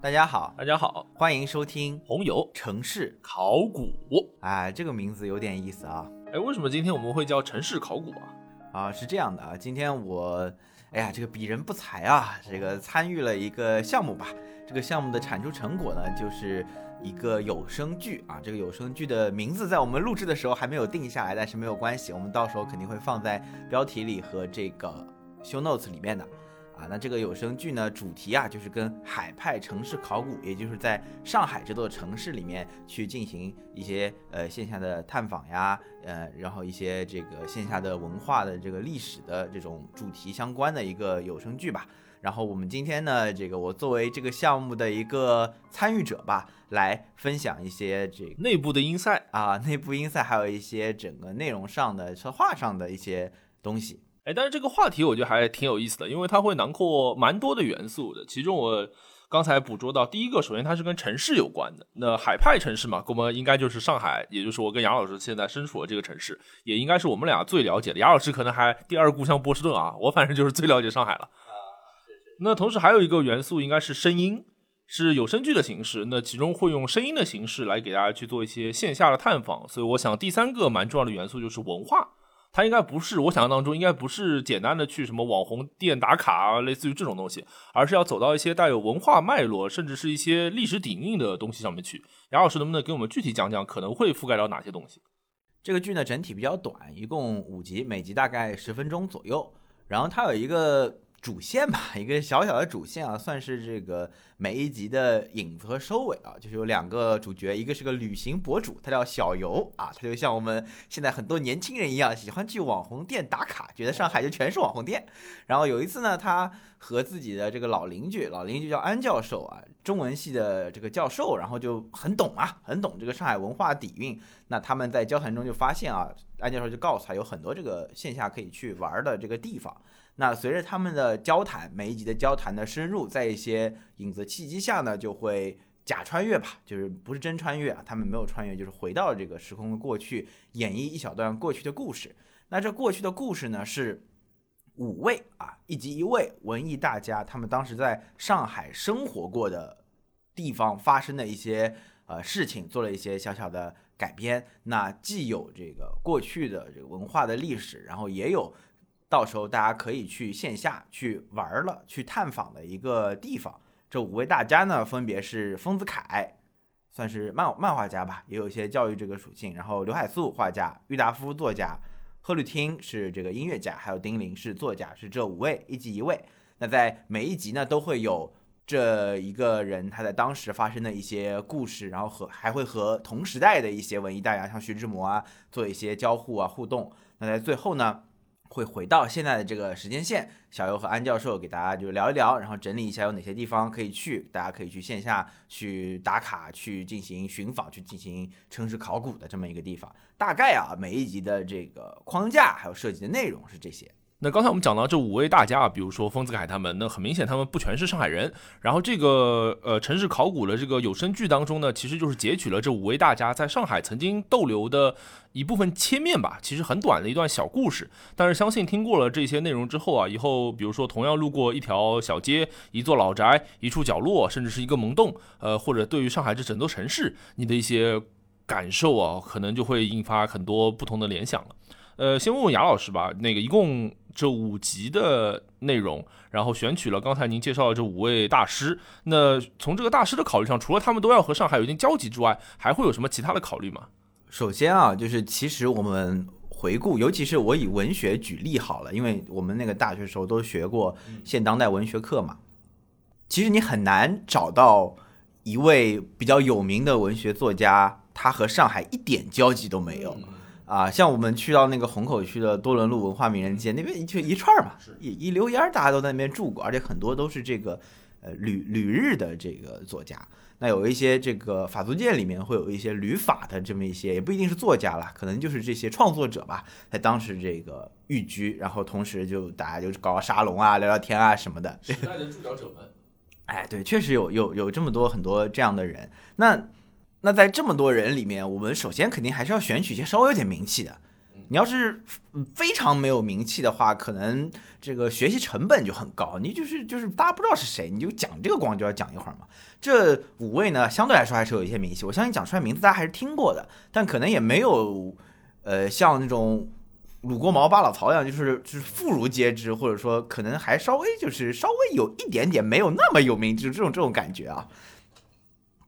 大家好，大家好，欢迎收听红油城市考古。哎，这个名字有点意思啊。哎，为什么今天我们会叫城市考古啊？啊，是这样的啊，今天我，哎呀，这个鄙人不才啊，这个参与了一个项目吧。这个项目的产出成果呢，就是一个有声剧啊。这个有声剧的名字在我们录制的时候还没有定下来，但是没有关系，我们到时候肯定会放在标题里和这个 show notes 里面的。啊，那这个有声剧呢，主题啊就是跟海派城市考古，也就是在上海这座城市里面去进行一些呃线下的探访呀，呃，然后一些这个线下的文化的这个历史的这种主题相关的一个有声剧吧。然后我们今天呢，这个我作为这个项目的一个参与者吧，来分享一些这个内部的音赛啊，内部音赛，还有一些整个内容上的策划上的一些东西。哎，但是这个话题我觉得还挺有意思的，因为它会囊括蛮多的元素的。其中我刚才捕捉到第一个，首先它是跟城市有关的。那海派城市嘛，我们应该就是上海，也就是我跟杨老师现在身处的这个城市，也应该是我们俩最了解的。杨老师可能还第二故乡波士顿啊，我反正就是最了解上海了。啊，那同时还有一个元素应该是声音，是有声剧的形式。那其中会用声音的形式来给大家去做一些线下的探访。所以我想第三个蛮重要的元素就是文化。它应该不是我想象当中，应该不是简单的去什么网红店打卡啊，类似于这种东西，而是要走到一些带有文化脉络，甚至是一些历史底蕴的东西上面去。杨老师能不能给我们具体讲讲，可能会覆盖到哪些东西？这个剧呢，整体比较短，一共五集，每集大概十分钟左右。然后它有一个主线吧，一个小小的主线啊，算是这个。每一集的影子和收尾啊，就是有两个主角，一个是个旅行博主，他叫小游啊，他就像我们现在很多年轻人一样，喜欢去网红店打卡，觉得上海就全是网红店。然后有一次呢，他和自己的这个老邻居，老邻居叫安教授啊，中文系的这个教授，然后就很懂啊，很懂这个上海文化底蕴。那他们在交谈中就发现啊，安教授就告诉他有很多这个线下可以去玩的这个地方。那随着他们的交谈，每一集的交谈的深入，在一些影子契机下呢，就会假穿越吧，就是不是真穿越啊，他们没有穿越，就是回到这个时空的过去，演绎一小段过去的故事。那这过去的故事呢，是五位啊，一集一位文艺大家，他们当时在上海生活过的地方发生的一些呃事情，做了一些小小的改编。那既有这个过去的这个文化的历史，然后也有。到时候大家可以去线下去玩了，去探访的一个地方。这五位大家呢，分别是丰子恺，算是漫漫画家吧，也有一些教育这个属性。然后刘海粟画家，郁达夫作家，贺绿汀是这个音乐家，还有丁玲是作家，是这五位一集一位。那在每一集呢，都会有这一个人他在当时发生的一些故事，然后和还会和同时代的一些文艺大家，像徐志摩啊，做一些交互啊互动。那在最后呢？会回到现在的这个时间线，小优和安教授给大家就聊一聊，然后整理一下有哪些地方可以去，大家可以去线下去打卡，去进行寻访，去进行城市考古的这么一个地方。大概啊，每一集的这个框架还有设计的内容是这些。那刚才我们讲到这五位大家啊，比如说丰子恺他们，那很明显他们不全是上海人。然后这个呃城市考古的这个有声剧当中呢，其实就是截取了这五位大家在上海曾经逗留的一部分切面吧，其实很短的一段小故事。但是相信听过了这些内容之后啊，以后比如说同样路过一条小街、一座老宅、一处角落，甚至是一个门洞，呃，或者对于上海这整座城市，你的一些感受啊，可能就会引发很多不同的联想了。呃，先问问雅老师吧，那个一共这五集的内容，然后选取了刚才您介绍的这五位大师。那从这个大师的考虑上，除了他们都要和上海有一定交集之外，还会有什么其他的考虑吗？首先啊，就是其实我们回顾，尤其是我以文学举例好了，因为我们那个大学时候都学过现当代文学课嘛。其实你很难找到一位比较有名的文学作家，他和上海一点交集都没有。啊，像我们去到那个虹口区的多伦路文化名人街那边，就一串嘛，一一溜烟儿，大家都在那边住过，而且很多都是这个呃旅旅日的这个作家。那有一些这个法租界里面会有一些旅法的这么一些，也不一定是作家了，可能就是这些创作者吧，在当时这个寓居，然后同时就大家就搞个沙龙啊，聊聊天啊什么的。时代的注脚者们，哎，对，确实有有有这么多很多这样的人。那那在这么多人里面，我们首先肯定还是要选取一些稍微有点名气的。你要是非常没有名气的话，可能这个学习成本就很高。你就是就是大家不知道是谁，你就讲这个光就要讲一会儿嘛。这五位呢，相对来说还是有一些名气，我相信讲出来名字大家还是听过的，但可能也没有呃像那种鲁国毛巴老曹一样，就是就是妇孺皆知，或者说可能还稍微就是稍微有一点点没有那么有名，就是这种这种感觉啊。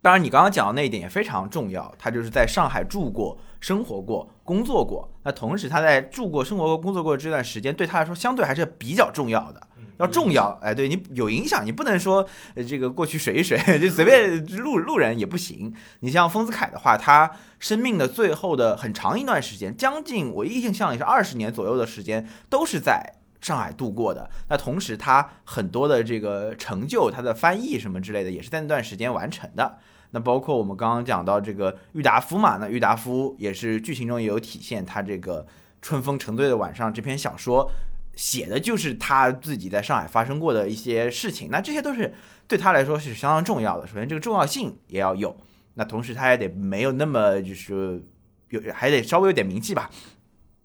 当然，你刚刚讲的那一点也非常重要，他就是在上海住过、生活过、工作过。那同时，他在住过、生活过、工作过这段时间，对他来说相对还是比较重要的，要重要。哎，对你有影响，你不能说这个过去水一水，就随便路路人也不行。你像丰子恺的话，他生命的最后的很长一段时间，将近我印象里是二十年左右的时间，都是在上海度过的。那同时，他很多的这个成就，他的翻译什么之类的，也是在那段时间完成的。那包括我们刚刚讲到这个郁达夫嘛，那郁达夫也是剧情中也有体现，他这个春风沉醉的晚上这篇小说写的就是他自己在上海发生过的一些事情，那这些都是对他来说是相当重要的。首先这个重要性也要有，那同时他也得没有那么就是有还得稍微有点名气吧。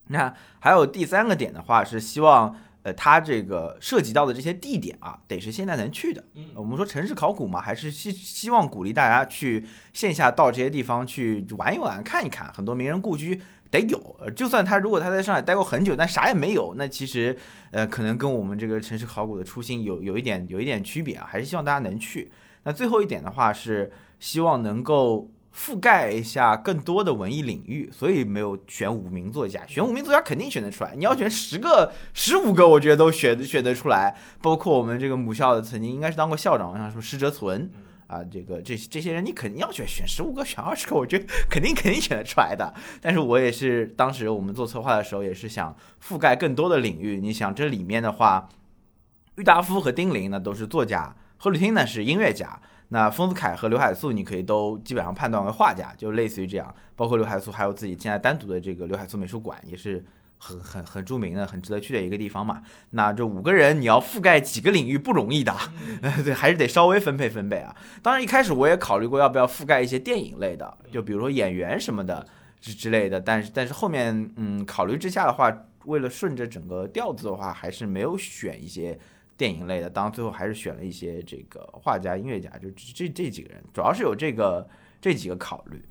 那还有第三个点的话是希望。呃，它这个涉及到的这些地点啊，得是现在能去的。我们说城市考古嘛，还是希希望鼓励大家去线下到这些地方去玩一玩、看一看。很多名人故居得有，就算他如果他在上海待过很久，但啥也没有，那其实呃，可能跟我们这个城市考古的初心有有一点有一点区别啊。还是希望大家能去。那最后一点的话是希望能够。覆盖一下更多的文艺领域，所以没有选五名作家。选五名作家肯定选得出来，你要选十个、十五个，我觉得都选选得出来。包括我们这个母校的曾经应该是当过校长，像什么施哲存啊，这个这这些人你肯定要选，选十五个、选二十个，我觉得肯定肯定选得出来的。但是我也是当时我们做策划的时候，也是想覆盖更多的领域。你想这里面的话，郁达夫和丁玲呢都是作家，何吕汀呢是音乐家。那丰子恺和刘海粟，你可以都基本上判断为画家，就类似于这样。包括刘海粟还有自己现在单独的这个刘海粟美术馆，也是很很很著名的、很值得去的一个地方嘛。那这五个人你要覆盖几个领域不容易的，对，还是得稍微分配分配啊。当然一开始我也考虑过要不要覆盖一些电影类的，就比如说演员什么的之之类的。但是但是后面嗯考虑之下的话，为了顺着整个调子的话，还是没有选一些。电影类的，当然最后还是选了一些这个画家、音乐家，就这这几个人，主要是有这个这几个考虑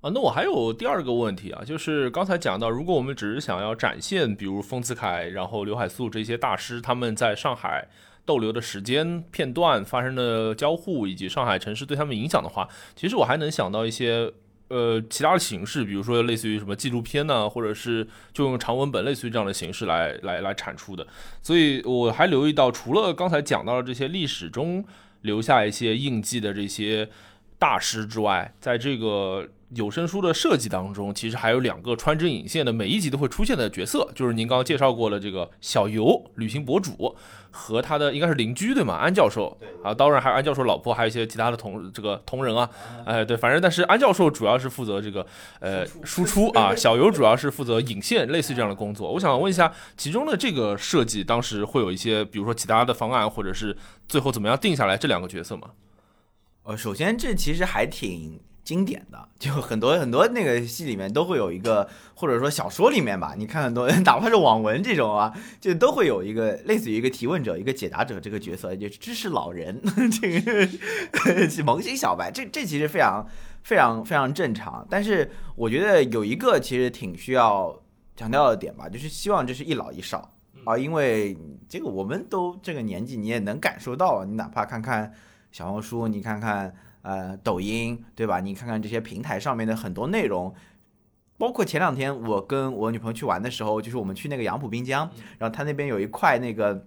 啊。那我还有第二个问题啊，就是刚才讲到，如果我们只是想要展现，比如丰子恺，然后刘海粟这些大师他们在上海逗留的时间片段、发生的交互，以及上海城市对他们影响的话，其实我还能想到一些。呃，其他的形式，比如说类似于什么纪录片呢，或者是就用长文本，类似于这样的形式来来来产出的。所以我还留意到，除了刚才讲到的这些历史中留下一些印记的这些大师之外，在这个。有声书的设计当中，其实还有两个穿针引线的，每一集都会出现的角色，就是您刚刚介绍过的这个小游旅行博主和他的应该是邻居对吗？安教授，啊，当然还有安教授老婆，还有一些其他的同这个同仁啊，哎，对，反正但是安教授主要是负责这个呃输出啊，小游主要是负责引线，类似于这样的工作。我想问一下，其中的这个设计当时会有一些，比如说其他的方案，或者是最后怎么样定下来这两个角色吗？呃，首先这其实还挺。经典的就很多很多那个戏里面都会有一个，或者说小说里面吧，你看很多 哪怕是网文这种啊，就都会有一个类似于一个提问者、一个解答者这个角色，就知识老人 这个 萌新小白，这这其实非常非常非常正常。但是我觉得有一个其实挺需要强调的点吧，就是希望这是一老一少啊，因为这个我们都这个年纪，你也能感受到，你哪怕看看小红书，你看看。呃，抖音对吧？你看看这些平台上面的很多内容，包括前两天我跟我女朋友去玩的时候，就是我们去那个杨浦滨江，然后它那边有一块那个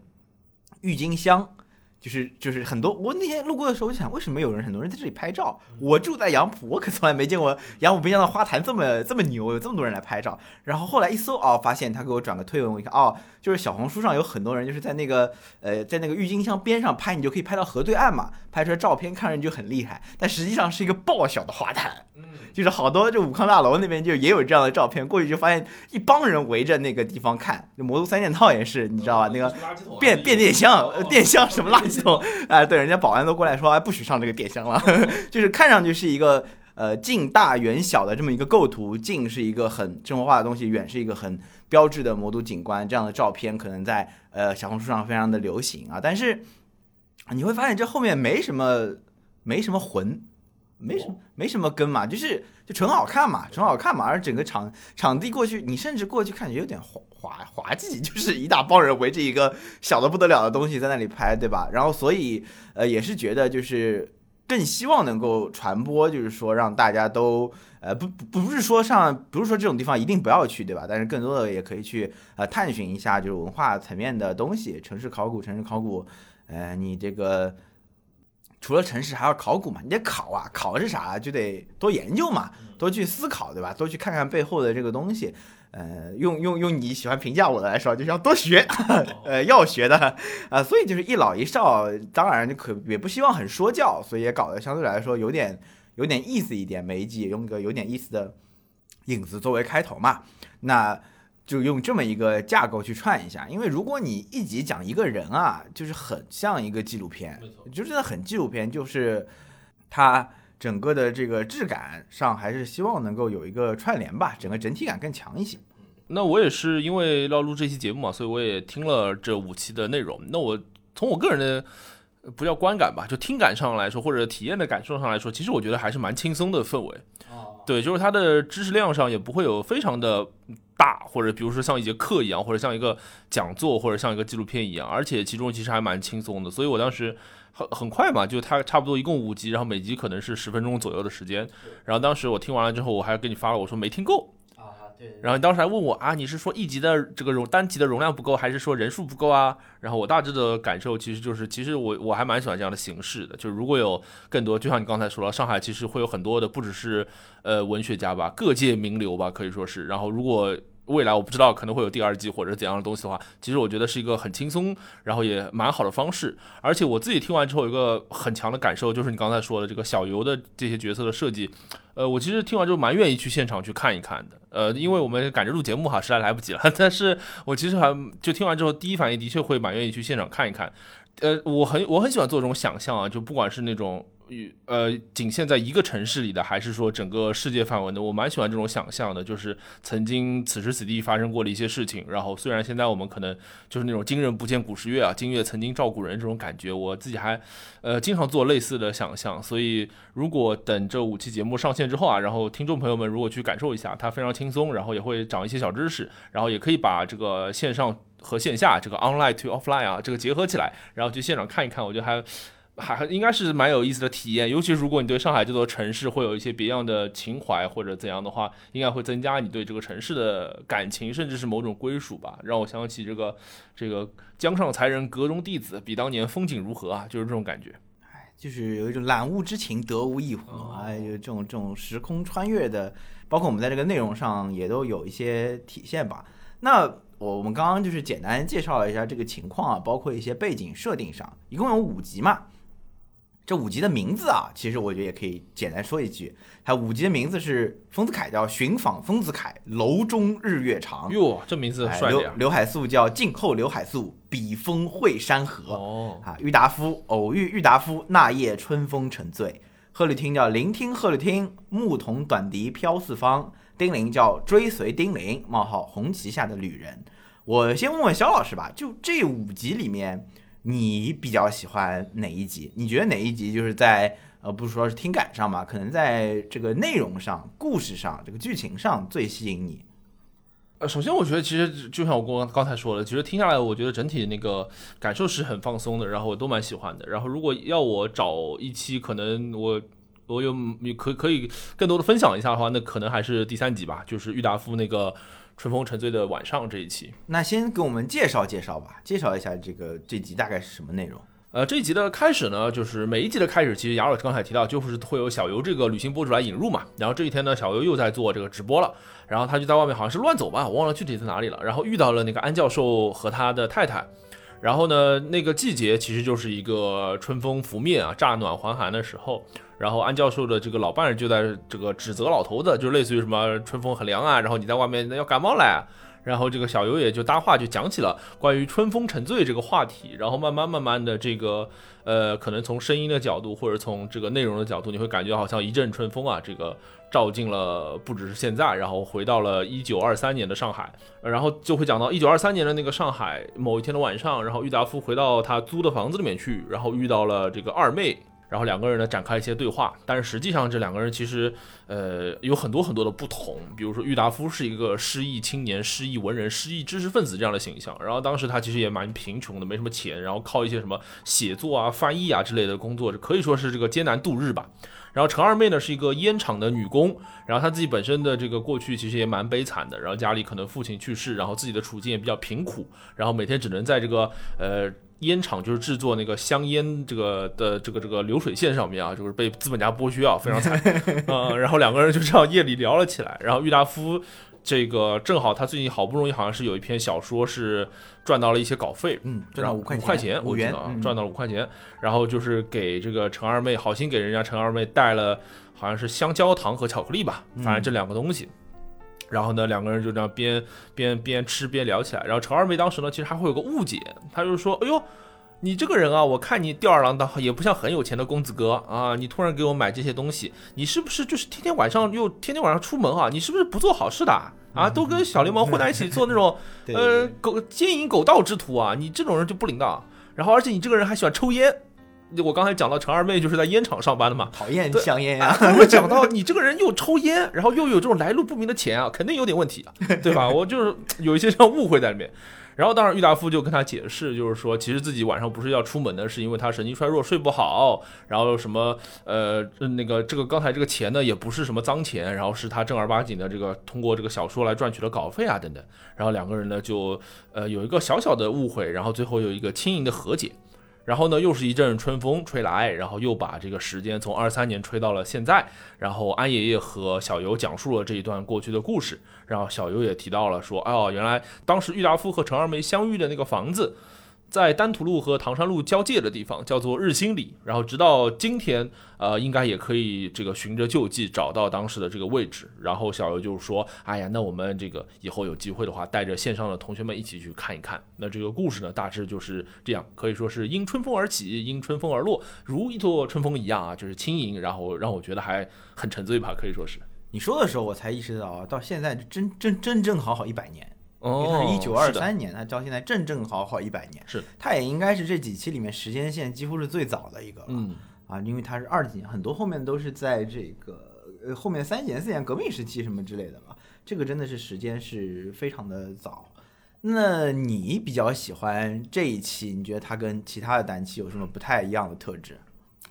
郁金香。就是就是很多，我那天路过的时候，我就想，为什么有人很多人在这里拍照？我住在杨浦，我可从来没见过杨浦滨江的花坛这么这么牛，有这么多人来拍照。然后后来一搜，哦，发现他给我转个推文，我一看，哦，就是小红书上有很多人就是在那个呃在那个郁金香边上拍，你就可以拍到河对岸嘛，拍出来照片看着就很厉害，但实际上是一个爆小的花坛。就是好多就武康大楼那边就也有这样的照片，过去就发现一帮人围着那个地方看。就魔都三件套也是，你知道吧？那个变变电箱，电箱什么垃圾桶？哎，对，人家保安都过来说，哎，不许上这个电箱了。就是看上去是一个。呃近大远小的这么一个构图，近是一个很生活化的东西，远是一个很标志的魔都景观，这样的照片可能在呃小红书上非常的流行啊。但是你会发现这后面没什么没什么魂，没什么没什么根嘛，就是就纯好看嘛，纯好看嘛。而整个场场地过去，你甚至过去看有点滑滑滑稽，就是一大帮人围着一个小的不得了的东西在那里拍，对吧？然后所以呃也是觉得就是更希望能够传播，就是说让大家都呃不不不是说上不是说这种地方一定不要去，对吧？但是更多的也可以去呃探寻一下就是文化层面的东西，城市考古，城市考古，呃你这个。除了城市，还要考古嘛？你得考啊，考是啥？就得多研究嘛，多去思考，对吧？多去看看背后的这个东西。呃，用用用你喜欢评价我的来说，就是要多学，呃，要学的啊。所以就是一老一少，当然就可也不希望很说教，所以也搞得相对来说有点有点意思一点。每一集也用个有点意思的影子作为开头嘛。那。就用这么一个架构去串一下，因为如果你一集讲一个人啊，就是很像一个纪录片，就真的很纪录片，就是它整个的这个质感上还是希望能够有一个串联吧，整个整体感更强一些。那我也是因为要录这期节目嘛，所以我也听了这五期的内容。那我从我个人的不叫观感吧，就听感上来说，或者体验的感受上来说，其实我觉得还是蛮轻松的氛围。对，就是它的知识量上也不会有非常的大，或者比如说像一节课一样，或者像一个讲座，或者像一个纪录片一样，而且其中其实还蛮轻松的。所以我当时很很快嘛，就它差不多一共五集，然后每集可能是十分钟左右的时间。然后当时我听完了之后，我还给你发了，我说没听够。然后你当时还问我啊，你是说一级的这个容单级的容量不够，还是说人数不够啊？然后我大致的感受其实就是，其实我我还蛮喜欢这样的形式的。就是如果有更多，就像你刚才说了，上海其实会有很多的，不只是呃文学家吧，各界名流吧，可以说是。然后如果未来我不知道可能会有第二季或者怎样的东西的话，其实我觉得是一个很轻松，然后也蛮好的方式。而且我自己听完之后有一个很强的感受，就是你刚才说的这个小游的这些角色的设计，呃，我其实听完之后蛮愿意去现场去看一看的。呃，因为我们赶着录节目哈，实在来不及了。但是我其实还就听完之后，第一反应的确会蛮愿意去现场看一看。呃，我很我很喜欢做这种想象啊，就不管是那种。呃，仅限在一个城市里的，还是说整个世界范围的？我蛮喜欢这种想象的，就是曾经此时此地发生过的一些事情。然后虽然现在我们可能就是那种今人不见古时月啊，今月曾经照古人这种感觉，我自己还呃经常做类似的想象。所以如果等这五期节目上线之后啊，然后听众朋友们如果去感受一下，它非常轻松，然后也会长一些小知识，然后也可以把这个线上和线下这个 online to offline 啊这个结合起来，然后去现场看一看，我觉得还。还应该是蛮有意思的体验，尤其如果你对上海这座城市会有一些别样的情怀或者怎样的话，应该会增加你对这个城市的感情，甚至是某种归属吧。让我想起这个这个江上才人，阁中弟子，比当年风景如何啊？就是这种感觉。哎，就是有一种览物之情，得无异乎。哎，有这种这种时空穿越的，包括我们在这个内容上也都有一些体现吧。那我我们刚刚就是简单介绍了一下这个情况啊，包括一些背景设定上，一共有五集嘛。这五集的名字啊，其实我觉得也可以简单说一句，它五集的名字是丰子恺叫《寻访丰子恺》，楼中日月长。哟，这名字帅刘刘海粟叫静候刘海粟，笔锋绘山河。哦，啊，郁达夫偶遇郁达夫，那夜春风沉醉。贺绿汀叫聆听贺绿汀，牧童短笛飘四方。丁玲叫追随丁玲，冒号红旗下的旅人。我先问问肖老师吧，就这五集里面。你比较喜欢哪一集？你觉得哪一集就是在呃，不是说是听感上吧，可能在这个内容上、故事上、这个剧情上最吸引你？呃，首先我觉得其实就像我刚刚才说的，其实听下来，我觉得整体那个感受是很放松的，然后我都蛮喜欢的。然后如果要我找一期，可能我我有可可以更多的分享一下的话，那可能还是第三集吧，就是郁达夫那个。春风沉醉的晚上这一期，那先给我们介绍介绍吧，介绍一下这个这集大概是什么内容。呃，这一集的开始呢，就是每一集的开始，其实雅老师刚才提到，就是会有小游这个旅行博主来引入嘛。然后这一天呢，小游又在做这个直播了，然后他就在外面好像是乱走吧，我忘了具体在哪里了。然后遇到了那个安教授和他的太太。然后呢，那个季节其实就是一个春风拂面啊，乍暖还寒的时候。然后安教授的这个老伴儿就在这个指责老头子，就类似于什么春风很凉啊，然后你在外面要感冒了。然后这个小游也就搭话就讲起了关于春风沉醉这个话题，然后慢慢慢慢的这个呃，可能从声音的角度或者从这个内容的角度，你会感觉好像一阵春风啊，这个照进了不只是现在，然后回到了一九二三年的上海，然后就会讲到一九二三年的那个上海某一天的晚上，然后郁达夫回到他租的房子里面去，然后遇到了这个二妹。然后两个人呢展开一些对话，但是实际上这两个人其实，呃，有很多很多的不同。比如说郁达夫是一个失意青年、失意文人、失意知识分子这样的形象，然后当时他其实也蛮贫穷的，没什么钱，然后靠一些什么写作啊、翻译啊之类的工作，可以说是这个艰难度日吧。然后程二妹呢是一个烟厂的女工，然后她自己本身的这个过去其实也蛮悲惨的，然后家里可能父亲去世，然后自己的处境也比较贫苦，然后每天只能在这个呃。烟厂就是制作那个香烟这个的这个这个流水线上面啊，就是被资本家剥削啊，非常惨。嗯，然后两个人就这样夜里聊了起来。然后郁达夫这个正好他最近好不容易好像是有一篇小说是赚到了一些稿费，嗯，赚到五块五块钱，五元，赚到了五块钱。然后就是给这个陈二妹好心给人家陈二妹带了好像是香蕉糖和巧克力吧，反正这两个东西。然后呢，两个人就这样边边边吃边聊起来。然后陈二妹当时呢，其实还会有个误解，她就说：“哎呦，你这个人啊，我看你吊儿郎当，也不像很有钱的公子哥啊。你突然给我买这些东西，你是不是就是天天晚上又天天晚上出门啊？你是不是不做好事的啊？都跟小流氓混在一起做那种呃狗奸淫狗盗之徒啊？你这种人就不灵当。然后而且你这个人还喜欢抽烟。”我刚才讲到陈二妹就是在烟厂上班的嘛，讨厌香烟呀。我讲到你这个人又抽烟，然后又有这种来路不明的钱啊，肯定有点问题啊，对吧？我就是有一些这样误会在里面。然后当然郁达夫就跟他解释，就是说其实自己晚上不是要出门的，是因为他神经衰弱睡不好，然后什么呃那个这个刚才这个钱呢也不是什么脏钱，然后是他正儿八经的这个通过这个小说来赚取的稿费啊等等。然后两个人呢就呃有一个小小的误会，然后最后有一个轻盈的和解。然后呢，又是一阵春风吹来，然后又把这个时间从二三年吹到了现在。然后安爷爷和小游讲述了这一段过去的故事，然后小游也提到了说，哦，原来当时郁达夫和陈二梅相遇的那个房子。在丹徒路和唐山路交界的地方叫做日新里，然后直到今天，呃，应该也可以这个循着旧迹找到当时的这个位置。然后小游就是说，哎呀，那我们这个以后有机会的话，带着线上的同学们一起去看一看。那这个故事呢，大致就是这样，可以说是因春风而起，因春风而落，如一座春风一样啊，就是轻盈，然后让我觉得还很沉醉吧，可以说是。你说的时候，我才意识到啊，到现在真真真正好好一百年。哦，是一九二三年，他到现在正正好好一百年，是，他也应该是这几期里面时间线几乎是最早的一个了，嗯，啊，因为他是二几年，很多后面都是在这个呃后面三几年、四年革命时期什么之类的了，这个真的是时间是非常的早。那你比较喜欢这一期？你觉得它跟其他的单期有什么不太一样的特质？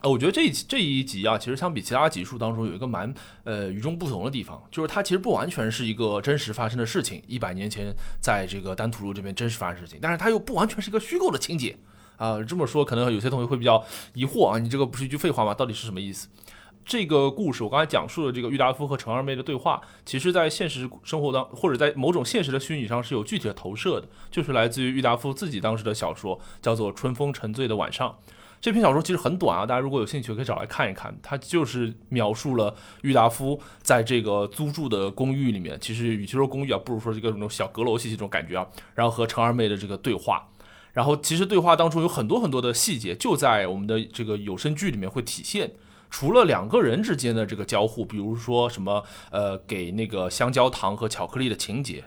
呃，我觉得这一这一集啊，其实相比其他集数当中有一个蛮呃与众不同的地方，就是它其实不完全是一个真实发生的事情，一百年前在这个丹徒路这边真实发生事情，但是它又不完全是一个虚构的情节啊。这么说可能有些同学会比较疑惑啊，你这个不是一句废话吗？到底是什么意思？这个故事我刚才讲述的这个郁达夫和陈二妹的对话，其实在现实生活当或者在某种现实的虚拟上是有具体的投射的，就是来自于郁达夫自己当时的小说，叫做《春风沉醉的晚上》。这篇小说其实很短啊，大家如果有兴趣可以找来看一看。它就是描述了郁达夫在这个租住的公寓里面，其实与其说公寓啊，不如说是一个那种小阁楼系这种感觉啊。然后和陈二妹的这个对话，然后其实对话当中有很多很多的细节，就在我们的这个有声剧里面会体现。除了两个人之间的这个交互，比如说什么呃给那个香蕉糖和巧克力的情节。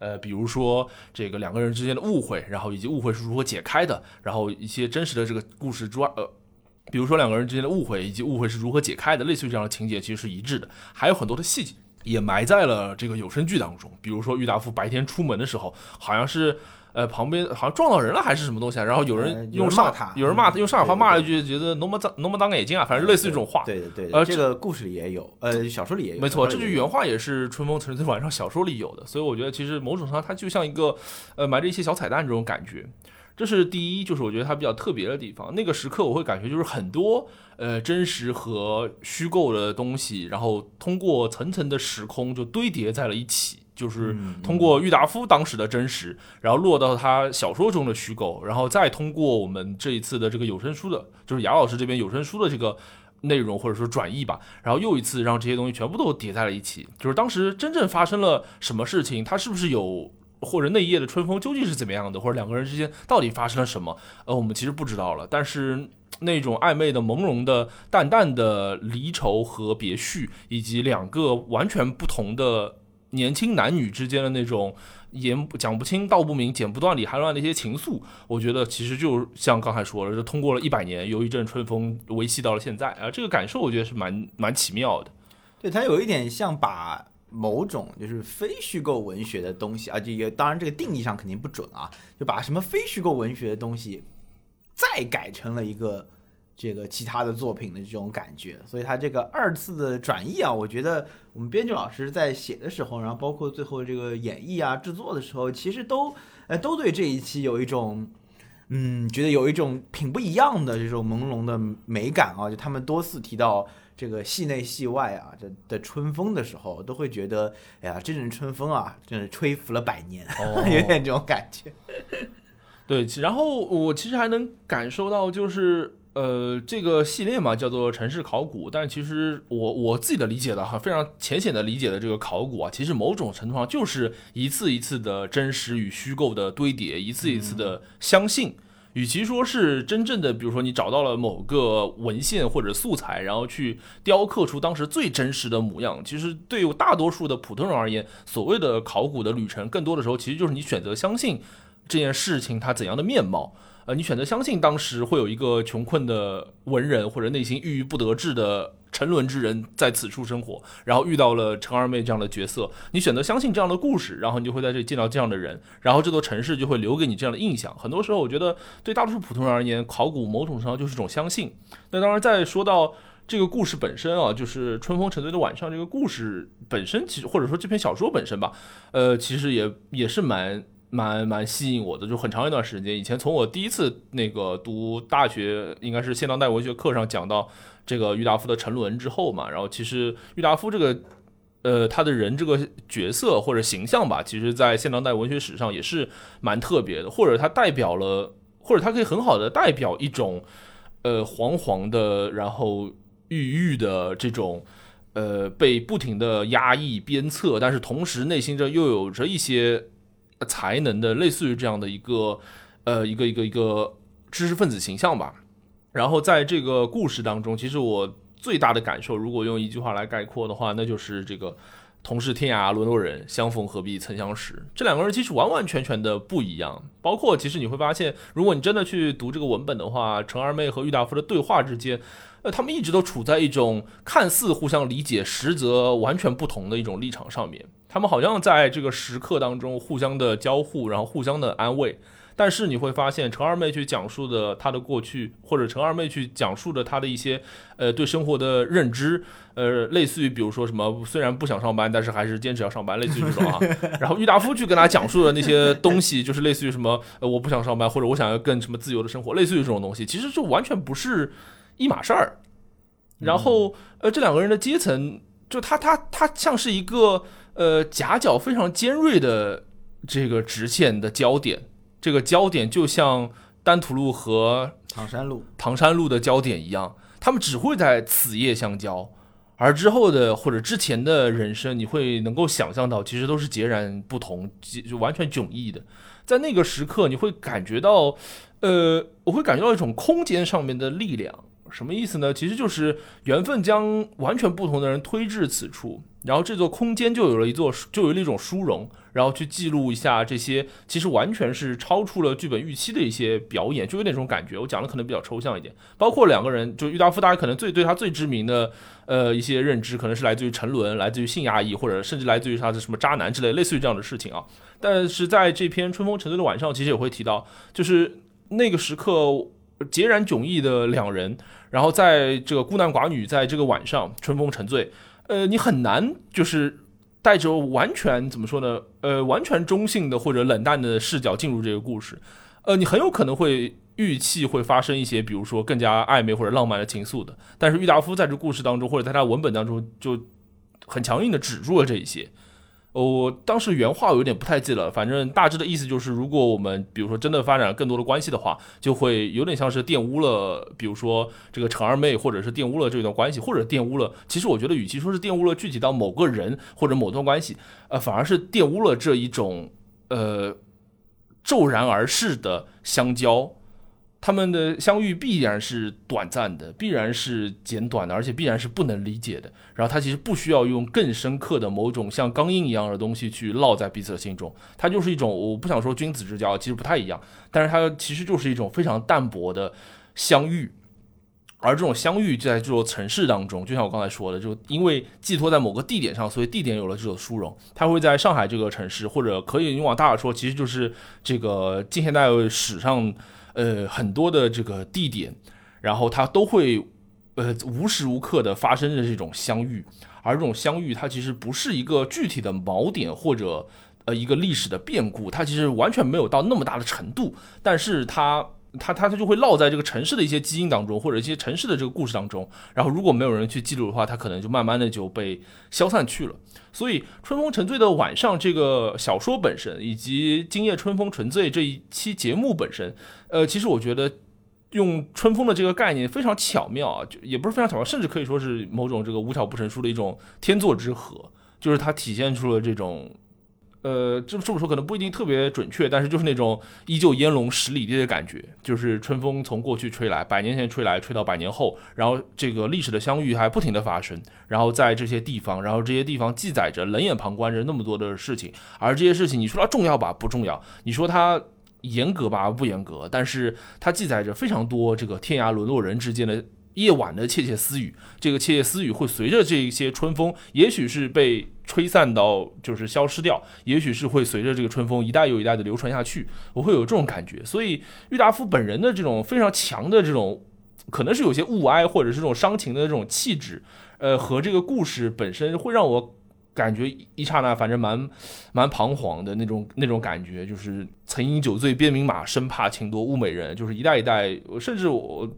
呃，比如说这个两个人之间的误会，然后以及误会是如何解开的，然后一些真实的这个故事之外，呃，比如说两个人之间的误会以及误会是如何解开的，类似于这样的情节其实是一致的，还有很多的细节也埋在了这个有声剧当中，比如说郁达夫白天出门的时候，好像是。呃，旁边好像撞到人了还是什么东西啊？然后有人用上他，有人骂他，用上海话骂了一句，觉得浓么脏浓么当眼睛啊，反正类似于这种话。对对对，呃，这个故事里也有，呃，小说里也有。没错，这句原话也是《春风沉醉晚上》小说里有的，所以我觉得其实某种上它就像一个呃埋着一些小彩蛋这种感觉。这是第一，就是我觉得它比较特别的地方。那个时刻我会感觉就是很多呃真实和虚构的东西，然后通过层层的时空就堆叠在了一起。就是通过郁达夫当时的真实，然后落到他小说中的虚构，然后再通过我们这一次的这个有声书的，就是雅老师这边有声书的这个内容或者说转译吧，然后又一次让这些东西全部都叠在了一起。就是当时真正发生了什么事情，他是不是有或者那一夜的春风究竟是怎么样的，或者两个人之间到底发生了什么，呃，我们其实不知道了。但是那种暧昧的、朦胧的、淡淡的离愁和别绪，以及两个完全不同的年轻男女之间的那种言讲不清道不明、剪不断理还乱的一些情愫，我觉得其实就像刚才说了，就通过了一百年，由一阵春风维系到了现在啊，这个感受我觉得是蛮蛮奇妙的。对，它有一点像把。某种就是非虚构文学的东西啊，就也当然这个定义上肯定不准啊，就把什么非虚构文学的东西再改成了一个这个其他的作品的这种感觉，所以他这个二次的转译啊，我觉得我们编剧老师在写的时候，然后包括最后这个演绎啊、制作的时候，其实都呃都对这一期有一种嗯，觉得有一种挺不一样的这种朦胧的美感啊，就他们多次提到。这个戏内戏外啊，这的春风的时候，都会觉得，哎呀，这阵春风啊，真是吹拂了百年，哦 有点这种感觉。对，然后我其实还能感受到，就是呃，这个系列嘛，叫做城市考古，但其实我我自己的理解的哈，非常浅显的理解的这个考古啊，其实某种程度上就是一次一次的真实与虚构的堆叠，一次一次的相信。与其说是真正的，比如说你找到了某个文献或者素材，然后去雕刻出当时最真实的模样，其实对于大多数的普通人而言，所谓的考古的旅程，更多的时候其实就是你选择相信这件事情它怎样的面貌。呃，你选择相信当时会有一个穷困的文人或者内心郁郁不得志的沉沦之人在此处生活，然后遇到了陈二妹这样的角色，你选择相信这样的故事，然后你就会在这里见到这样的人，然后这座城市就会留给你这样的印象。很多时候，我觉得对大多数普通人而言，考古某种程度上就是一种相信。那当然，再说到这个故事本身啊，就是《春风沉醉的晚上》这个故事本身，其实或者说这篇小说本身吧，呃，其实也也是蛮。蛮蛮吸引我的，就很长一段时间。以前从我第一次那个读大学，应该是现当代文学课上讲到这个郁达夫的沉沦之后嘛，然后其实郁达夫这个，呃，他的人这个角色或者形象吧，其实在现当代文学史上也是蛮特别的，或者他代表了，或者他可以很好的代表一种，呃，惶惶的，然后郁郁的这种，呃，被不停的压抑鞭策，但是同时内心着又有着一些。才能的，类似于这样的一个，呃，一个一个一个知识分子形象吧。然后在这个故事当中，其实我最大的感受，如果用一句话来概括的话，那就是这个同是天涯沦落人，相逢何必曾相识。这两个人其实完完全全的不一样。包括其实你会发现，如果你真的去读这个文本的话，陈二妹和郁达夫的对话之间。呃，他们一直都处在一种看似互相理解，实则完全不同的一种立场上面。他们好像在这个时刻当中互相的交互，然后互相的安慰。但是你会发现，陈二妹去讲述的她的过去，或者陈二妹去讲述的她的一些呃对生活的认知，呃，类似于比如说什么，虽然不想上班，但是还是坚持要上班，类似于这种啊。然后郁达夫去跟他讲述的那些东西，就是类似于什么，呃，我不想上班，或者我想要更什么自由的生活，类似于这种东西，其实就完全不是。一码事儿，然后呃，这两个人的阶层，就他他他像是一个呃夹角非常尖锐的这个直线的焦点，这个焦点就像丹徒路和唐山路。唐山路的焦点一样，他们只会在此夜相交，而之后的或者之前的人生，你会能够想象到，其实都是截然不同，就完全迥异的，在那个时刻，你会感觉到，呃，我会感觉到一种空间上面的力量。什么意思呢？其实就是缘分将完全不同的人推至此处，然后这座空间就有了一座，就有了一种殊荣，然后去记录一下这些其实完全是超出了剧本预期的一些表演，就有那种感觉。我讲的可能比较抽象一点，包括两个人，就郁达夫，大家可能最对他最知名的呃一些认知，可能是来自于沉沦，来自于性压抑，或者甚至来自于他的什么渣男之类，类似于这样的事情啊。但是在这篇《春风沉醉的晚上》，其实也会提到，就是那个时刻截然迥异的两人。然后在这个孤男寡女在这个晚上春风沉醉，呃，你很难就是带着完全怎么说呢？呃，完全中性的或者冷淡的视角进入这个故事，呃，你很有可能会预期会发生一些，比如说更加暧昧或者浪漫的情愫的。但是郁达夫在这故事当中或者在他文本当中就很强硬的止住了这一些。我当时原话我有点不太记了，反正大致的意思就是，如果我们比如说真的发展更多的关系的话，就会有点像是玷污了，比如说这个陈二妹，或者是玷污了这段关系，或者玷污了。其实我觉得，与其说是玷污了具体到某个人或者某段关系，呃，反而是玷污了这一种呃骤然而逝的相交。他们的相遇必然是短暂的，必然是简短的，而且必然是不能理解的。然后他其实不需要用更深刻的某种像钢印一样的东西去烙在彼此的心中，它就是一种我不想说君子之交，其实不太一样，但是它其实就是一种非常淡薄的相遇。而这种相遇就在这座城市当中，就像我刚才说的，就因为寄托在某个地点上，所以地点有了这种殊荣。它会在上海这个城市，或者可以你往大了说，其实就是这个近现代史上。呃，很多的这个地点，然后它都会，呃，无时无刻的发生着这种相遇，而这种相遇，它其实不是一个具体的锚点或者呃一个历史的变故，它其实完全没有到那么大的程度，但是它。它它它就会烙在这个城市的一些基因当中，或者一些城市的这个故事当中。然后如果没有人去记录的话，它可能就慢慢的就被消散去了。所以《春风沉醉的晚上》这个小说本身，以及《今夜春风沉醉》这一期节目本身，呃，其实我觉得用春风的这个概念非常巧妙啊，就也不是非常巧妙，甚至可以说是某种这个无巧不成书的一种天作之合，就是它体现出了这种。呃，这这么说可能不一定特别准确，但是就是那种依旧烟笼十里地的感觉，就是春风从过去吹来，百年前吹来，吹到百年后，然后这个历史的相遇还不停的发生，然后在这些地方，然后这些地方记载着冷眼旁观着那么多的事情，而这些事情你说它重要吧，不重要；你说它严格吧，不严格，但是它记载着非常多这个天涯沦落人之间的。夜晚的窃窃私语，这个窃窃私语会随着这一些春风，也许是被吹散到，就是消失掉，也许是会随着这个春风一代又一代的流传下去。我会有这种感觉，所以郁达夫本人的这种非常强的这种，可能是有些物哀或者是这种伤情的这种气质，呃，和这个故事本身会让我感觉一刹那，反正蛮蛮彷徨的那种那种感觉，就是曾饮酒醉鞭名马，生怕情多物美人，就是一代一代，甚至我。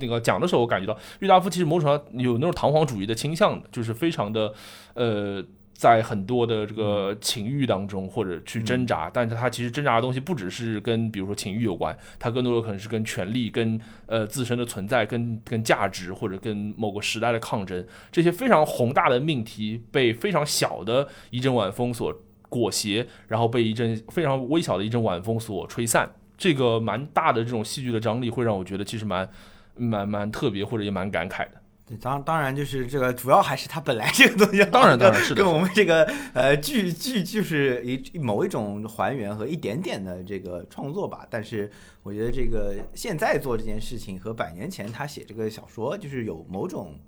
那个讲的时候，我感觉到郁达夫其实某种上有那种堂皇主义的倾向的，就是非常的，呃，在很多的这个情欲当中或者去挣扎，但是他其实挣扎的东西不只是跟比如说情欲有关，他更多的可能是跟权力、跟呃自身的存在、跟跟价值或者跟某个时代的抗争，这些非常宏大的命题被非常小的一阵晚风所裹挟，然后被一阵非常微小的一阵晚风所吹散，这个蛮大的这种戏剧的张力会让我觉得其实蛮。蛮蛮特别，或者也蛮感慨的。对，当当然就是这个，主要还是他本来这个东西，当然当然是跟我们这个呃剧剧就是一某一种还原和一点点的这个创作吧。但是我觉得这个现在做这件事情和百年前他写这个小说，就是有某种。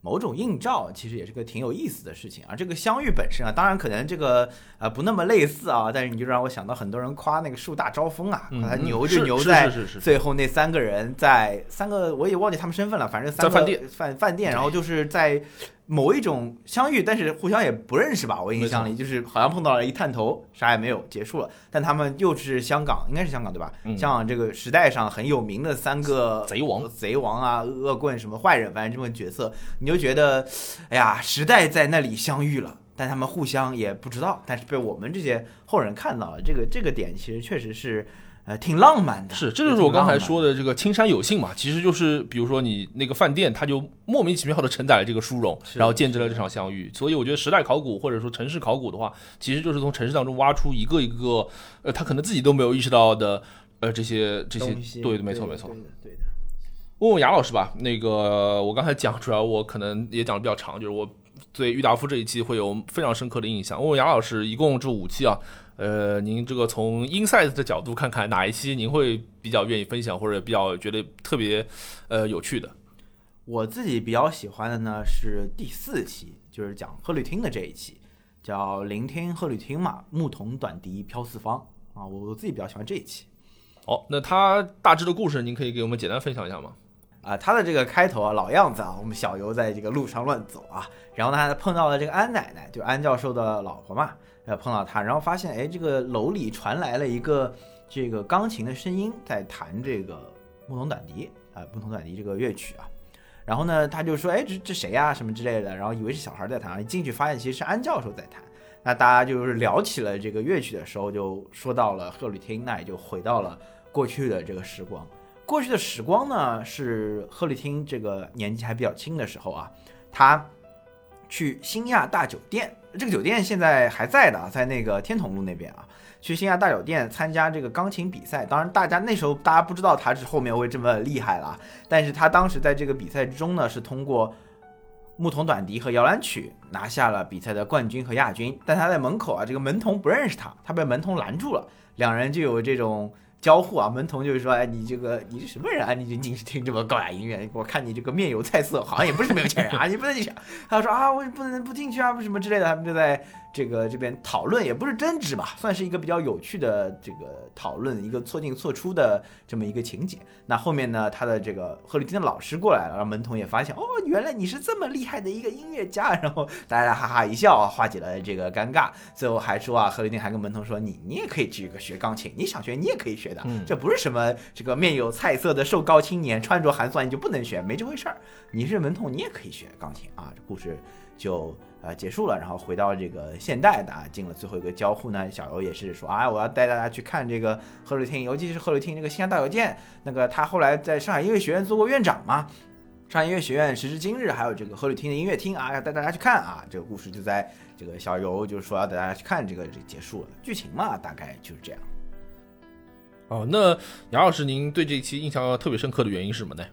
某种映照其实也是个挺有意思的事情啊。这个相遇本身啊，当然可能这个呃不那么类似啊，但是你就让我想到很多人夸那个树大招风啊，他牛就牛在最后那三个人在三个我也忘记他们身份了，反正三个饭店饭饭店，然后就是在。某一种相遇，但是互相也不认识吧？我印象里就是好像碰到了一探头，啥也没有，结束了。但他们又是香港，应该是香港对吧？香港这个时代上很有名的三个贼王、贼王啊、恶棍什么坏人，反正这么角色，你就觉得，哎呀，时代在那里相遇了，但他们互相也不知道，但是被我们这些后人看到了，这个这个点其实确实是。呃，挺浪漫的，是，这就是我刚才说的这个青山有幸嘛，其实就是比如说你那个饭店，它就莫名其妙的承载了这个殊荣，然后见证了这场相遇。所以我觉得时代考古或者说城市考古的话，其实就是从城市当中挖出一个一个，呃，他可能自己都没有意识到的，呃，这些这些，对，没错没错，对的。问问雅老师吧，那个我刚才讲出来，我可能也讲的比较长，就是我对郁达夫这一期会有非常深刻的印象。问问雅老师，一共这五期啊。呃，您这个从 inside 的角度看看，哪一期您会比较愿意分享，或者比较觉得特别呃有趣的？我自己比较喜欢的呢是第四期，就是讲贺绿汀的这一期，叫聆听贺绿汀嘛，牧童短笛飘四方啊，我我自己比较喜欢这一期。哦，那他大致的故事，您可以给我们简单分享一下吗？啊，他的这个开头啊，老样子啊，我们小游在这个路上乱走啊，然后呢，他碰到了这个安奶奶，就安教授的老婆嘛。呃，碰到他，然后发现，哎，这个楼里传来了一个这个钢琴的声音，在弹这个牧童短笛啊，牧童短笛这个乐曲啊。然后呢，他就说，哎，这这谁呀，什么之类的。然后以为是小孩在弹，一进去发现其实是安教授在弹。那大家就是聊起了这个乐曲的时候，就说到了贺绿汀，那也就回到了过去的这个时光。过去的时光呢，是贺绿汀这个年纪还比较轻的时候啊，他去新亚大酒店。这个酒店现在还在的，在那个天童路那边啊。去新亚大酒店参加这个钢琴比赛，当然大家那时候大家不知道他是后面会这么厉害了，但是他当时在这个比赛之中呢，是通过牧童短笛和摇篮曲拿下了比赛的冠军和亚军。但他在门口啊，这个门童不认识他，他被门童拦住了，两人就有这种。交互啊，门童就是说，哎，你这个你是什么人啊？你就你是听这么高雅音乐？我看你这个面有菜色，好像也不是没有钱人啊，你不能进去。他说啊，我不能不进去啊，什么之类的，他们就在。这个这边讨论也不是争执吧，算是一个比较有趣的这个讨论，一个错进错出的这么一个情节。那后面呢，他的这个贺绿汀的老师过来了，让门童也发现，哦，原来你是这么厉害的一个音乐家，然后大家哈哈一笑，化解了这个尴尬。最后还说啊，贺绿汀还跟门童说，你你也可以去个学钢琴，你想学你也可以学的，这不是什么这个面有菜色的瘦高青年穿着寒酸你就不能学，没这回事儿。你是门童，你也可以学钢琴啊。这故事就。呃，结束了，然后回到这个现代的啊，进了最后一个交互呢。小游也是说，啊，我要带大家去看这个贺绿汀，尤其是贺绿汀这个西安大邮件。那个他后来在上海音乐学院做过院长嘛，上海音乐学院时至今日还有这个贺绿汀的音乐厅啊，要带大家去看啊。这个故事就在这个小游就是说要带大家去看这个这结束了，剧情嘛，大概就是这样。哦，那杨老师，您对这一期印象特别深刻的原因是什么呢？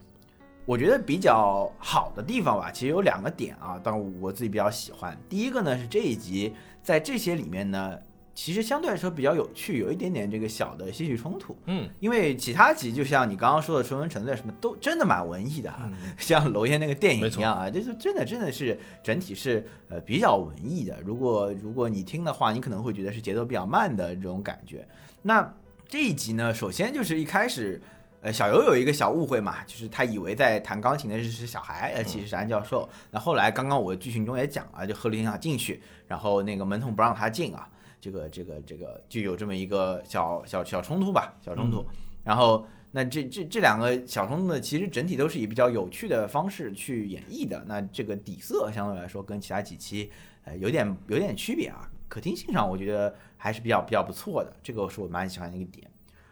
我觉得比较好的地方吧，其实有两个点啊，但我自己比较喜欢。第一个呢是这一集在这些里面呢，其实相对来说比较有趣，有一点点这个小的戏剧冲突。嗯，因为其他集就像你刚刚说的《春风沉醉什么都真的蛮文艺的啊，像娄烨那个电影一样啊，就是真的真的是整体是呃比较文艺的。如果如果你听的话，你可能会觉得是节奏比较慢的这种感觉。那这一集呢，首先就是一开始。呃，小游有一个小误会嘛，就是他以为在弹钢琴的是小孩，呃，其实是安教授。那后来刚刚我剧情中也讲了，就贺林想进去，然后那个门童不让他进啊，这个这个这个就有这么一个小小小冲突吧，小冲突。然后那这这这两个小冲突呢，其实整体都是以比较有趣的方式去演绎的。那这个底色相对来说跟其他几期呃有点有点区别啊，可听性上我觉得还是比较比较不错的，这个是我蛮喜欢的一个点。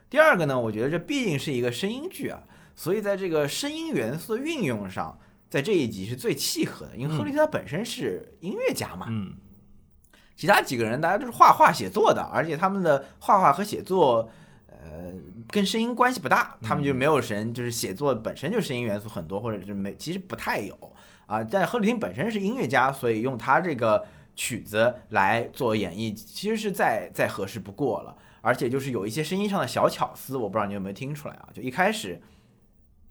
第二个呢，我觉得这毕竟是一个声音剧啊，所以在这个声音元素的运用上，在这一集是最契合的。因为赫利特本身是音乐家嘛，嗯，其他几个人大家都是画画写作的，而且他们的画画和写作，呃，跟声音关系不大，他们就没有神，就是写作本身就声音元素很多，或者是没，其实不太有啊。但赫利汀本身是音乐家，所以用他这个曲子来做演绎，其实是再再合适不过了。而且就是有一些声音上的小巧思，我不知道你有没有听出来啊？就一开始，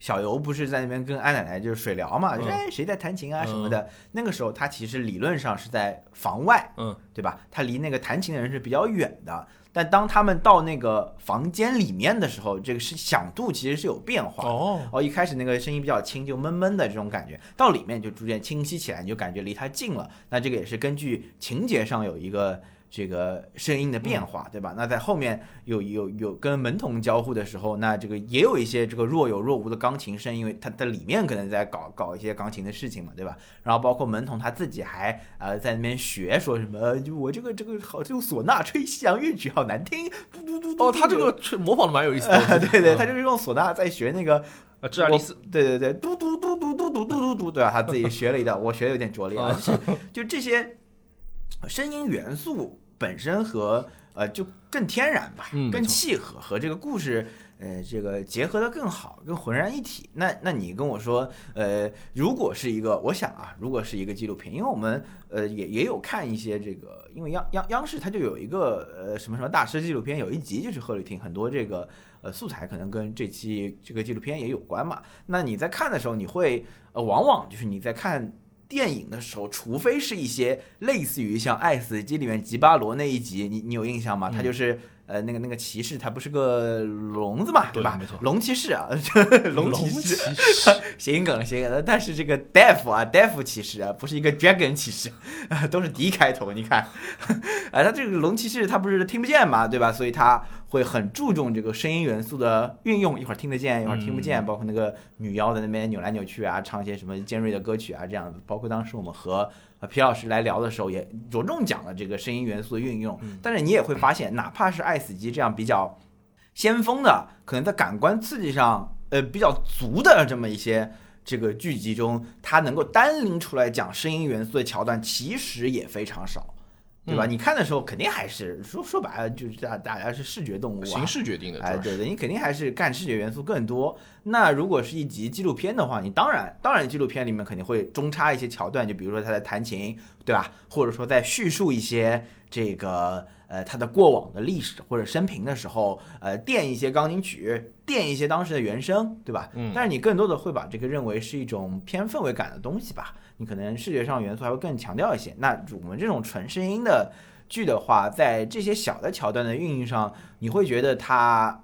小游不是在那边跟安奶奶就是水聊嘛，就是哎谁在弹琴啊什么的。那个时候他其实理论上是在房外，嗯，对吧？他离那个弹琴的人是比较远的。但当他们到那个房间里面的时候，这个是响度其实是有变化哦。哦，一开始那个声音比较轻，就闷闷的这种感觉，到里面就逐渐清晰起来，你就感觉离他近了。那这个也是根据情节上有一个。这个声音的变化，对吧？那在后面有有有跟门童交互的时候，那这个也有一些这个若有若无的钢琴声，因为它的里面可能在搞搞一些钢琴的事情嘛，对吧？然后包括门童他自己还呃在那边学，说什么就我这个这个好这个唢呐吹西洋乐曲好难听，嘟嘟嘟。哦，他这个吹模仿的蛮有意思的，对对，他就是用唢呐在学那个呃《智爱丽丝》，对对对，嘟嘟嘟嘟嘟嘟嘟嘟嘟，对吧？他自己学了一道，我学的有点拙劣啊，就这些声音元素。本身和呃就更天然吧，更契合，和这个故事呃这个结合的更好，更浑然一体。那那你跟我说，呃，如果是一个，我想啊，如果是一个纪录片，因为我们呃也也有看一些这个，因为央央央视它就有一个呃什么什么大师纪录片，有一集就是贺绿汀，很多这个呃素材可能跟这期这个纪录片也有关嘛。那你在看的时候，你会呃往往就是你在看。电影的时候，除非是一些类似于像《爱死机》里面吉巴罗那一集，你你有印象吗？他就是。呃，那个那个骑士，他不是个聋子嘛，对吧？没错，龙骑士啊，龙骑士，谐音梗，谐音梗。但是这个 deaf 啊，deaf 骑士啊，不是一个 dragon 骑士，都是 D 开头。你看，啊，他这个龙骑士他不是听不见嘛，对吧？所以他会很注重这个声音元素的运用，一会儿听得见，一会儿听不见。包括那个女妖在那边扭来扭去啊，唱一些什么尖锐的歌曲啊，这样子。包括当时我们和。皮老师来聊的时候也着重讲了这个声音元素的运用，但是你也会发现，哪怕是爱死机这样比较先锋的，可能在感官刺激上呃比较足的这么一些这个剧集中，它能够单拎出来讲声音元素的桥段，其实也非常少。对吧？嗯你看的时候肯定还是说说白了，就是大大家是视觉动物啊，形式决定的，哎，对对，你肯定还是干视觉元素更多。那如果是一集纪录片的话，你当然当然纪录片里面肯定会中插一些桥段，就比如说他在弹琴，对吧？或者说在叙述一些这个呃他的过往的历史或者生平的时候，呃垫一些钢琴曲，垫一些当时的原声，对吧？嗯但是你更多的会把这个认为是一种偏氛围感的东西吧？你可能视觉上元素还会更强调一些。那我们这种纯声音的剧的话，在这些小的桥段的运用上，你会觉得它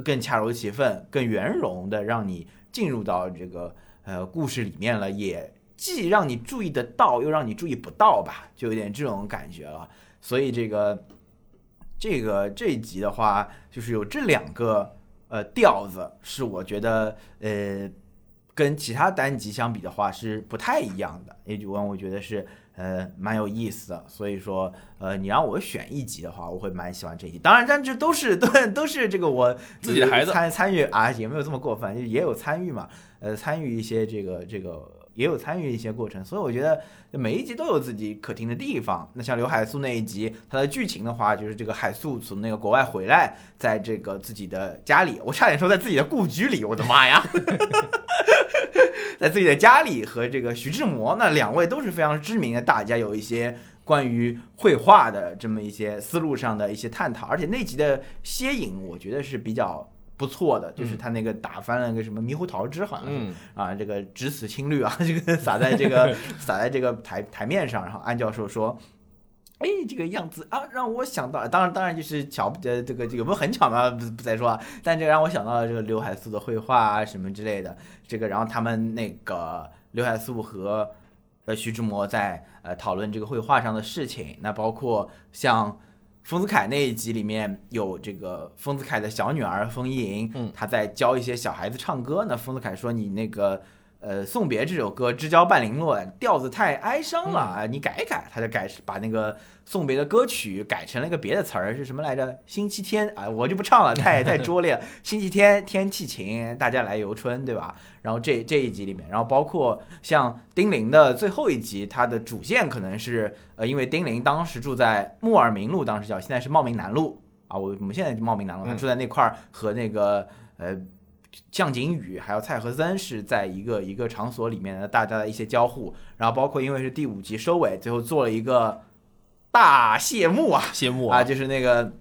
更恰如其分、更圆融的让你进入到这个呃故事里面了，也既让你注意得到，又让你注意不到吧，就有点这种感觉了。所以这个这个这一集的话，就是有这两个呃调子，是我觉得呃跟其他单集相比的话是不太一样的，也就让我觉得是呃蛮有意思的。所以说呃你让我选一集的话，我会蛮喜欢这一集。当然，但这都是都都是这个我自己的孩子参参与啊，也没有这么过分，就也有参与嘛，呃参与一些这个这个。也有参与一些过程，所以我觉得每一集都有自己可听的地方。那像刘海粟那一集，它的剧情的话，就是这个海粟从那个国外回来，在这个自己的家里，我差点说在自己的故居里，我的妈呀！在自己的家里和这个徐志摩，那两位都是非常知名的大家，有一些关于绘画的这么一些思路上的一些探讨，而且那集的歇影，我觉得是比较不错的，就是他那个打翻了个什么猕猴桃汁，好像是。嗯，啊，这个只此青绿啊，这个撒在这个 撒在这个台台面上，然后安教授说。哎，这个样子啊，让我想到，当然，当然就是巧，呃，这个这个不是很巧嘛，不不再说啊，但这个让我想到了这个刘海粟的绘画啊什么之类的，这个，然后他们那个刘海粟和呃徐志摩在呃讨论这个绘画上的事情，那包括像丰子恺那一集里面有这个丰子恺的小女儿丰一莹，嗯她在教一些小孩子唱歌，呢丰子恺说你那个。呃，送别这首歌《知交半零落》调子太哀伤了，啊，你改一改，他就改把那个送别的歌曲改成了一个别的词儿，是什么来着？星期天啊，我就不唱了，太太拙劣了。星期天天气晴，大家来游春，对吧？然后这这一集里面，然后包括像丁玲的最后一集，它的主线可能是呃，因为丁玲当时住在木尔明路，当时叫现在是茂名南路啊，我我们现在就茂名南路，住在那块儿和那个呃。向景宇还有蔡和森是在一个一个场所里面的大家的一些交互，然后包括因为是第五集收尾，最后做了一个大谢幕啊，啊，谢幕啊，就是那个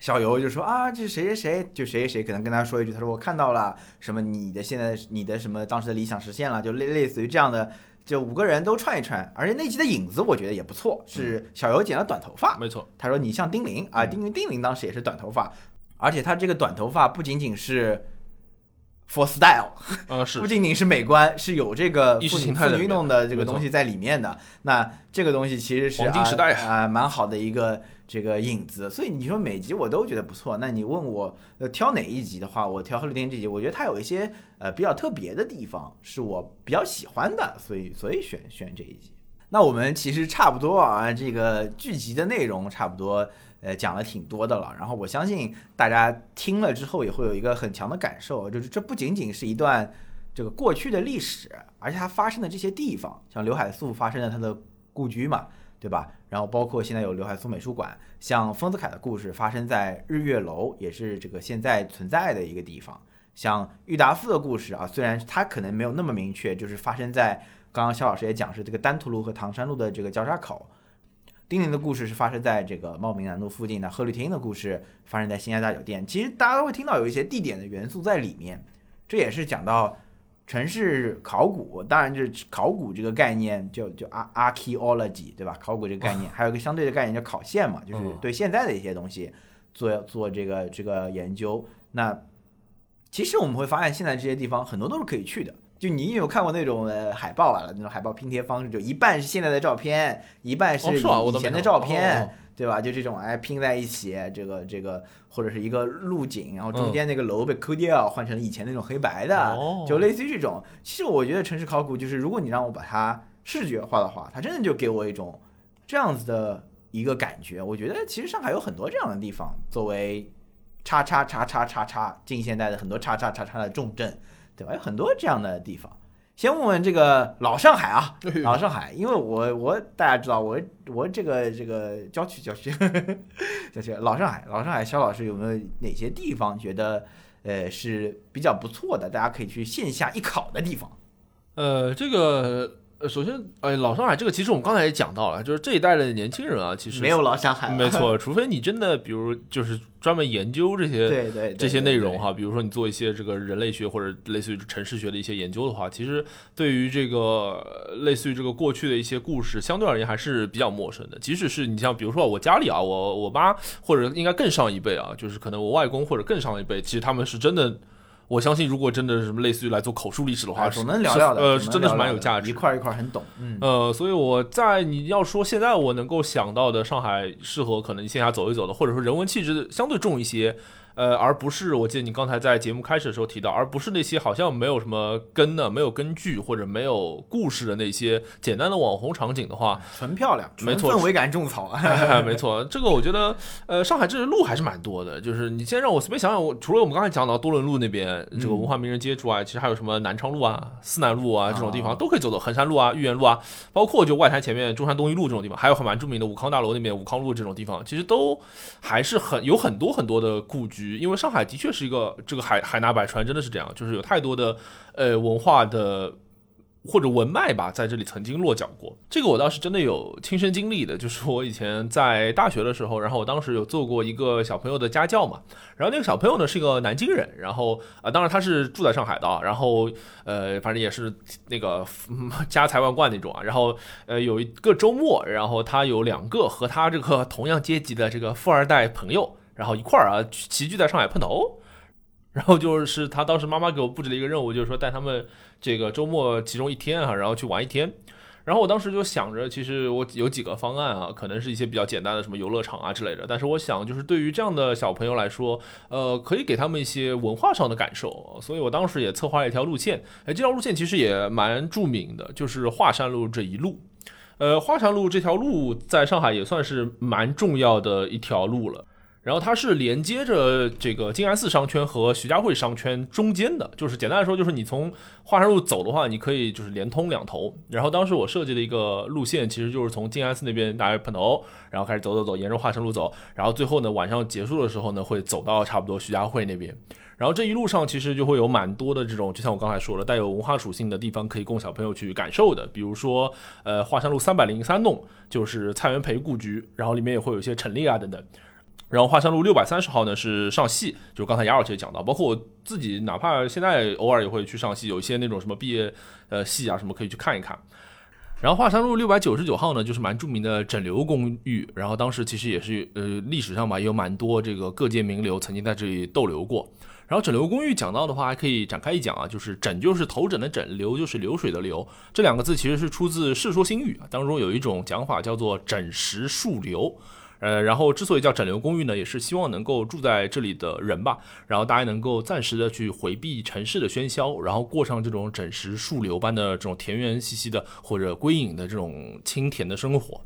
小游就说啊，这谁谁谁，就谁谁谁可能跟他说一句，他说我看到了什么你的现在你的什么当时的理想实现了，就类类似于这样的，就五个人都串一串，而且那集的影子我觉得也不错，是小游剪了短头发，没错，他说你像丁玲啊，嗯。丁玲丁玲当时也是短头发，而且他这个短头发不仅仅是 for style，呃，是 不仅仅是美观，是有这个意识妇女形态的妇女运动的这个东西在里面的。那这个东西其实是黄金时代啊、啊蛮好的一个这个影子。所以你说每集我都觉得不错。那你问我呃挑哪一集的话，我挑《贺绿天》这集，我觉得它有一些呃比较特别的地方，是我比较喜欢的，所以所以选选这一集。那我们其实差不多啊，这个剧集的内容差不多，呃，讲了挺多的了。然后我相信大家听了之后也会有一个很强的感受，就是这不仅仅是一段这个过去的历史，而且它发生的这些地方，像刘海粟发生的他的故居嘛，对吧？然后包括现在有刘海粟美术馆，像丰子恺的故事发生在日月楼，也是这个现在存在的一个地方。像郁达夫的故事啊，虽然它可能没有那么明确，就是发生在刚刚肖老师也讲是这个丹徒路和唐山路的这个交叉口。丁宁的故事是发生在这个茂名南路附近的，贺绿汀的故事发生在新亚大酒店。其实大家都会听到有一些地点的元素在里面，这也是讲到城市考古。当然，就是考古这个概念就就 ar archaeology 对吧？考古这个概念，还有一个相对的概念叫考现嘛，就是嗯对现在的一些东西做做这个这个研究。那其实我们会发现，现在这些地方很多都是可以去的。就你有看过那种呃海报啊？那种海报拼贴方式，就一半是现在的照片，一半是以前的照片，哦对吧？就这种哎拼在一起，这个这个或者是一个路景，然后中间那个楼被抠掉，换成以前那种黑白的，哦就类似于这种。其实我觉得城市考古就是，如果你让我把它视觉化的话，它真的就给我一种这样子的一个感觉。我觉得其实上海有很多这样的地方，作为叉叉叉叉叉叉近现代的很多叉叉叉叉的重镇，对吧？有很多这样的地方。先问问这个老上海啊老上海，因为我我大家知道我我这个这个郊区郊区郊区老上海老上海，肖老师有没有哪些地方觉得呃是比较不错的，大家可以去线下一考的地方？呃，这个呃，首先，哎，老上海这个其实我们刚才也讲到了，就是这一代的年轻人啊，其实没有老上海，没，错，除非你真的比如就是专门研究这些对对对这些内容哈，比如说你做一些这个人类学或者类似于城市学的一些研究的话，其实对于这个呃类似于这个过去的一些故事，相对而言还是比较陌生的。即使是你像比如说我家里啊，我我妈或者应该更上一辈啊，就是可能我外公或者更上一辈，其实他们是真的。我相信，如果真的是什么类似于来做口述历史的话，啊，是总能聊聊的，呃，是真的是蛮有价值。一块儿一块儿很懂，嗯，呃，所以我在你要说现在我能够想到的上海适合可能线下走一走的，或者说人文气质相对重一些，呃，而不是我记得你刚才在节目开始的时候提到，而不是那些好像没有什么根的、没有根据或者没有故事的那些简单的网红场景的话，纯漂亮，没错纯氛围感种草啊，没错，这个我觉得，呃，上海这路还是蛮多的。就是你先让我随便想想，我除了我们刚才讲到多伦路那边这个文化名人街之外，其实还有什么南昌路啊、思南路啊这种地方啊都可以走走，衡山路啊、豫园路啊，包括就外滩前面中山东一路这种地方，还有很蛮著名的武康大楼那边武康路这种地方，其实都还是很有很多很多的故居。因为上海的确是一个这个海海纳百川，真的是这样，就是有太多的呃文化的。或者文脉吧，在这里曾经落脚过。这个我倒是真的有亲身经历的，就是我以前在大学的时候，然后我当时有做过一个小朋友的家教嘛。然后那个小朋友呢是一个南京人，然后啊、当然他是住在上海的啊，然后呃，反正也是那个、嗯 家财万贯那种啊。然后呃，有一个周末，然后他有两个和他这个同样阶级的这个富二代朋友，然后一块儿啊齐聚在上海碰头。然后就是他当时妈妈给我布置了一个任务，就是说带他们这个周末其中一天啊，然后去玩一天。然后我当时就想着，其实我有几个方案啊，可能是一些比较简单的什么游乐场啊之类的。但是我想，就是对于这样的小朋友来说，呃，可以给他们一些文化上的感受。所以我当时也策划了一条路线，哎，这条路线其实也蛮著名的，就是华山路这一路。呃，华山路这条路在上海也算是蛮重要的一条路了。然后它是连接着这个静安寺商圈和徐家汇商圈中间的，就是简单来说，就是你从华山路走的话，你可以就是连通两头。然后当时我设计的一个路线，其实就是从静安寺那边大家碰头，然后开始走走走，沿着华山路走，然后最后呢晚上结束的时候呢，会走到差不多徐家汇那边。然后这一路上其实就会有蛮多的这种，就像我刚才说的，带有文化属性的地方可以供小朋友去感受的。比如说，呃，华山路三百零三弄就是蔡元培故居，然后里面也会有一些陈列啊等等。然后华山路六百三十号呢是上戏，就是刚才雅老师也讲到，包括我自己，哪怕现在偶尔也会去上戏，有一些那种什么毕业呃戏啊什么可以去看一看。然后华山路六百九十九号呢，就是蛮著名的整流公寓，然后当时其实也是呃历史上吧，也有蛮多这个各界名流曾经在这里逗留过。然后整流公寓讲到的话，还可以展开一讲啊，就是整就是头枕的枕，流就是流水的流，这两个字其实是出自《世说新语》啊，当中有一种讲法叫做枕石树流。呃，然后之所以叫整流公寓呢，也是希望能够住在这里的人吧，然后大家能够暂时的去回避城市的喧嚣，然后过上这种整石树流般的这种田园兮兮的或者归隐的这种清甜的生活。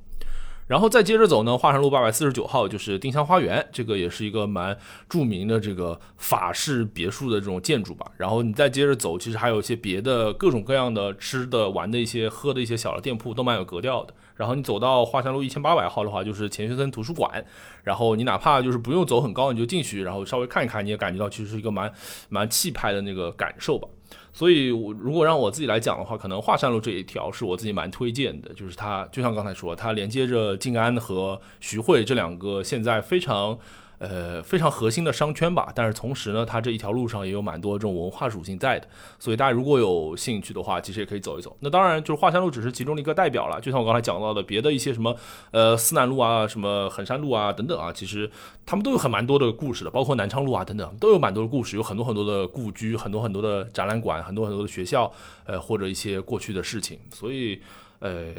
然后再接着走呢，华山路八百四十九号就是丁香花园，这个也是一个蛮著名的这个法式别墅的这种建筑吧。然后你再接着走，其实还有一些别的各种各样的吃的、玩的一些、喝的一些小的店铺，都蛮有格调的。然后你走到华山路一千八百号的话，就是钱学森图书馆。然后你哪怕就是不用走很高，你就进去，然后稍微看一看，你也感觉到其实是一个蛮蛮气派的那个感受吧。所以，我如果让我自己来讲的话，可能华山路这一条是我自己蛮推荐的，就是它就像刚才说，它连接着静安和徐汇这两个现在非常。呃，非常核心的商圈吧，但是同时呢，它这一条路上也有蛮多这种文化属性在的，所以大家如果有兴趣的话，其实也可以走一走。那当然，就是华山路只是其中的一个代表了，就像我刚才讲到的，别的一些什么呃思南路啊、什么衡山路啊等等啊，其实他们都有很蛮多的故事的，包括南昌路啊等等，都有蛮多的故事，有很多很多的故居，很多很多的展览馆，很多很多的学校，呃或者一些过去的事情，所以呃。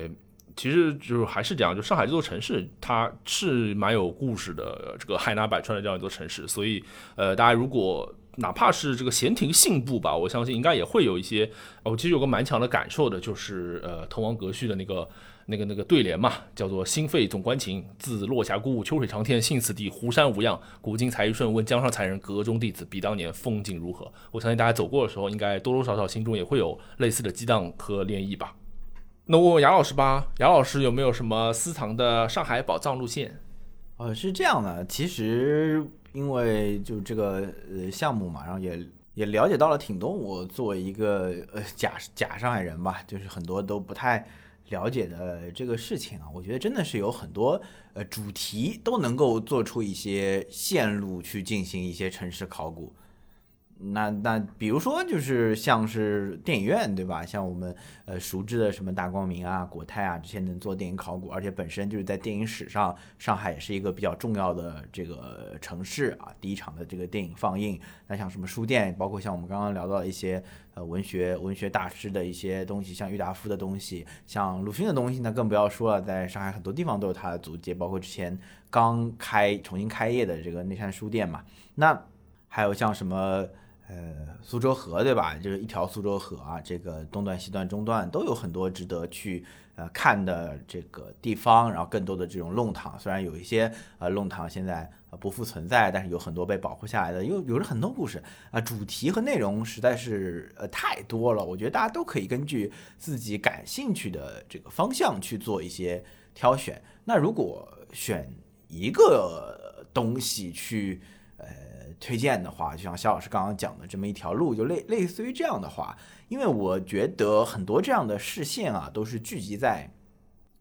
其实就是还是这样，就上海这座城市，它是蛮有故事的，这个海纳百川的这样一座城市，所以呃，大家如果哪怕是这个闲庭信步吧，我相信应该也会有一些。我其实有个蛮强的感受的，就是呃，滕王阁序的那个。那个那个对联嘛，叫做“心肺总关情，自落霞孤鹜，秋水长天，幸此地，湖山无恙。古今才一瞬，问江上才人，阁中弟子，比当年风景如何？”我相信大家走过的时候，应该多多少少心中也会有类似的激荡和涟漪吧。那问问杨老师吧，杨老师有没有什么私藏的上海宝藏路线？呃，是这样的，其实因为就这个呃项目嘛，然后也也了解到了挺多。我作为一个呃假假上海人吧，就是很多都不太。了解的这个事情啊，我觉得真的是有很多呃主题都能够做出一些线路去进行一些城市考古。那那比如说就是像是电影院对吧？像我们呃熟知的什么大光明啊、国泰啊这些能做电影考古，而且本身就是在电影史上，上海也是一个比较重要的这个城市啊。第一场的这个电影放映，那像什么书店，包括像我们刚刚聊到一些呃文学文学大师的一些东西，像郁达夫的东西，像鲁迅的东西，那更不要说了，在上海很多地方都有他的足迹，包括之前刚开重新开业的这个内山书店嘛。那还有像什么？呃，苏州河对吧？就是一条苏州河啊，这个东段、西段、中段都有很多值得去呃看的这个地方，然后更多的这种弄堂，虽然有一些呃弄堂现在不复存在，但是有很多被保护下来的，有有着很多故事啊，主题和内容实在是呃太多了，我觉得大家都可以根据自己感兴趣的这个方向去做一些挑选。那如果选一个东西去。推荐的话，就像肖老师刚刚讲的这么一条路，就类类似于这样的话，因为我觉得很多这样的视线啊，都是聚集在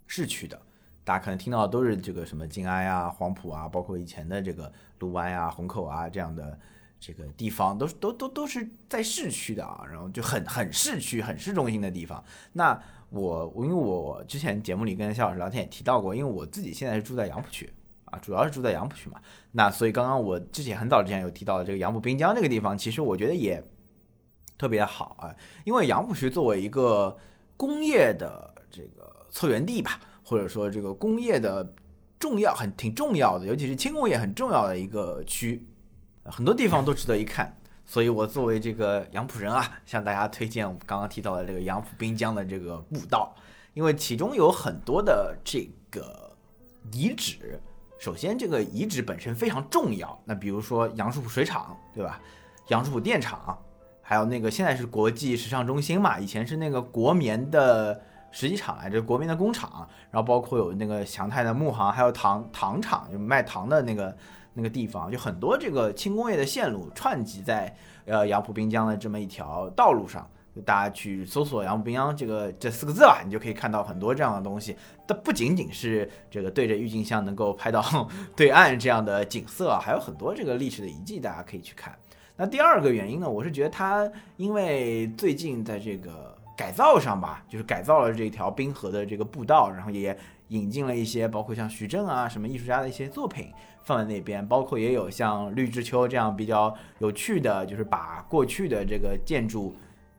市区的。大家可能听到的都是这个什么静安啊、黄埔啊，包括以前的这个卢湾呀、虹口啊这样的这个地方，都是都都都是在市区的啊，然后就很很市区、很市中心的地方。那我因为我之前节目里跟肖老师聊天也提到过，因为我自己现在是住在杨浦区。啊，主要是住在杨浦区嘛，那所以刚刚我之前很早之前有提到的这个杨浦滨江这个地方，其实我觉得也特别好啊，因为杨浦区作为一个工业的这个策源地吧，或者说这个工业的重要很挺重要的，尤其是轻工业很重要的一个区，很多地方都值得一看。所以我作为这个杨浦人啊，向大家推荐我们刚刚提到的这个杨浦滨江的这个步道，因为其中有很多的这个遗址。首先，这个遗址本身非常重要。那比如说杨树浦水厂，对吧？杨树浦电厂，还有那个现在是国际时尚中心嘛，以前是那个国棉的实际厂来着，国棉的工厂。然后包括有那个祥泰的木行，还有糖糖厂，就卖糖的那个那个地方，就很多这个轻工业的线路串集在呃杨浦滨江的这么一条道路上。大家去搜索“杨浦滨江”这个这四个字吧，你就可以看到很多这样的东西。它不仅仅是这个对着郁金香能够拍到 对岸这样的景色，还有很多这个历史的遗迹，大家可以去看。那第二个原因呢，我是觉得它因为最近在这个改造上吧，就是改造了这条滨河的这个步道，然后也引进了一些包括像徐峥啊什么艺术家的一些作品放在那边，包括也有像绿之秋这样比较有趣的，就是把过去的这个建筑。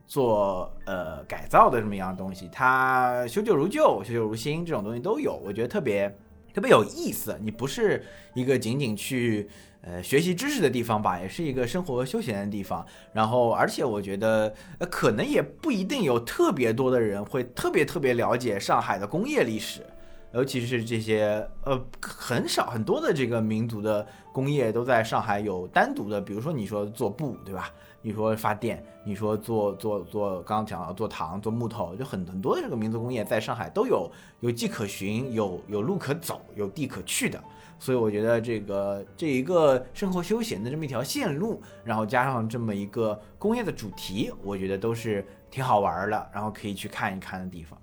做呃改造的这么一样东西，它修旧如旧，修旧如新，这种东西都有，我觉得特别特别有意思。你不是一个仅仅去呃学习知识的地方吧，也是一个生活休闲的地方。然后，而且我觉得呃可能也不一定有特别多的人会特别特别了解上海的工业历史，尤其是这些呃很少很多的这个民族的工业都在上海有单独的，比如说你说做布，对吧？你说发电，你说做做做，刚刚讲到做糖、做木头，就很很多的这个民族工业在上海都有有迹可循，有有路可走，有地可去的。所以我觉得这个这一个生活休闲的这么一条线路，然后加上这么一个工业的主题，我觉得都是挺好玩的，然后可以去看一看的地方。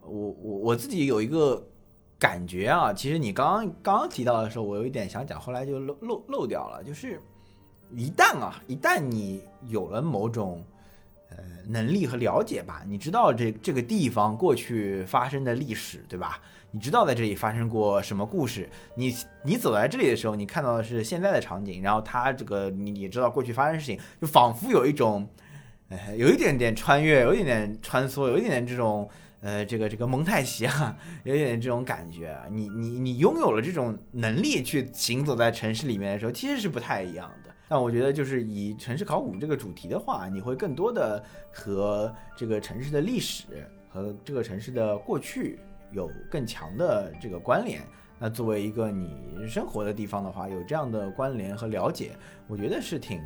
我我我自己有一个感觉啊，其实你刚刚刚刚提到的时候，我有一点想讲，后来就漏漏漏掉了，就是。一旦啊，一旦你有了某种呃能力和了解吧，你知道这这个地方过去发生的历史，对吧？你知道在这里发生过什么故事？你你走在这里的时候，你看到的是现在的场景，然后它这个你你知道过去发生事情，就仿佛有一种，呃，有一点点穿越，有一点点穿梭，有一点点这种呃这个这个蒙太奇啊，有一点这种感觉。你 你你拥有了这种能力去行走在城市里面的时候，其实是不太一样的。但我觉得就是以城市考古这个主题的话，你会更多的和这个城市的历史和这个城市的过去有更强的这个关联。那作为一个你生活的地方的话，有这样的关联和了解，我觉得是挺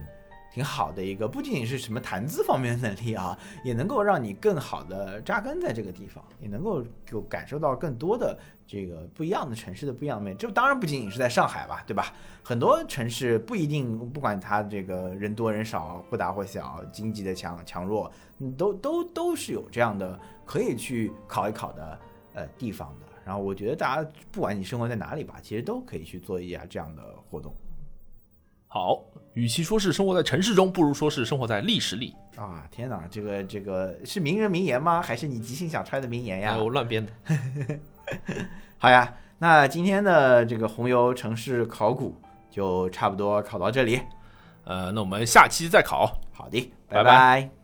挺好的一个，不仅仅是什么谈资方面的能力啊，也能够让你更好的扎根在这个地方，也能够就感受到更多的这个不一样的城市的不一样的面。这当然不仅仅是在上海吧，对吧？很多城市不一定，不管它这个人多人少，或大或小，经济的强强弱，都都都是有这样的可以去考一考的呃地方的。然后我觉得大家不管你生活在哪里吧，其实都可以去做一下这样的活动好，与其说是生活在城市中，不如说是生活在历史里。啊！天哪，这个这个是名人名言吗？还是你即兴想出来的名言呀？哎，我乱编的。好呀，那今天的这个红油城市考古就差不多考到这里。呃，那我们下期再考。好的，拜拜拜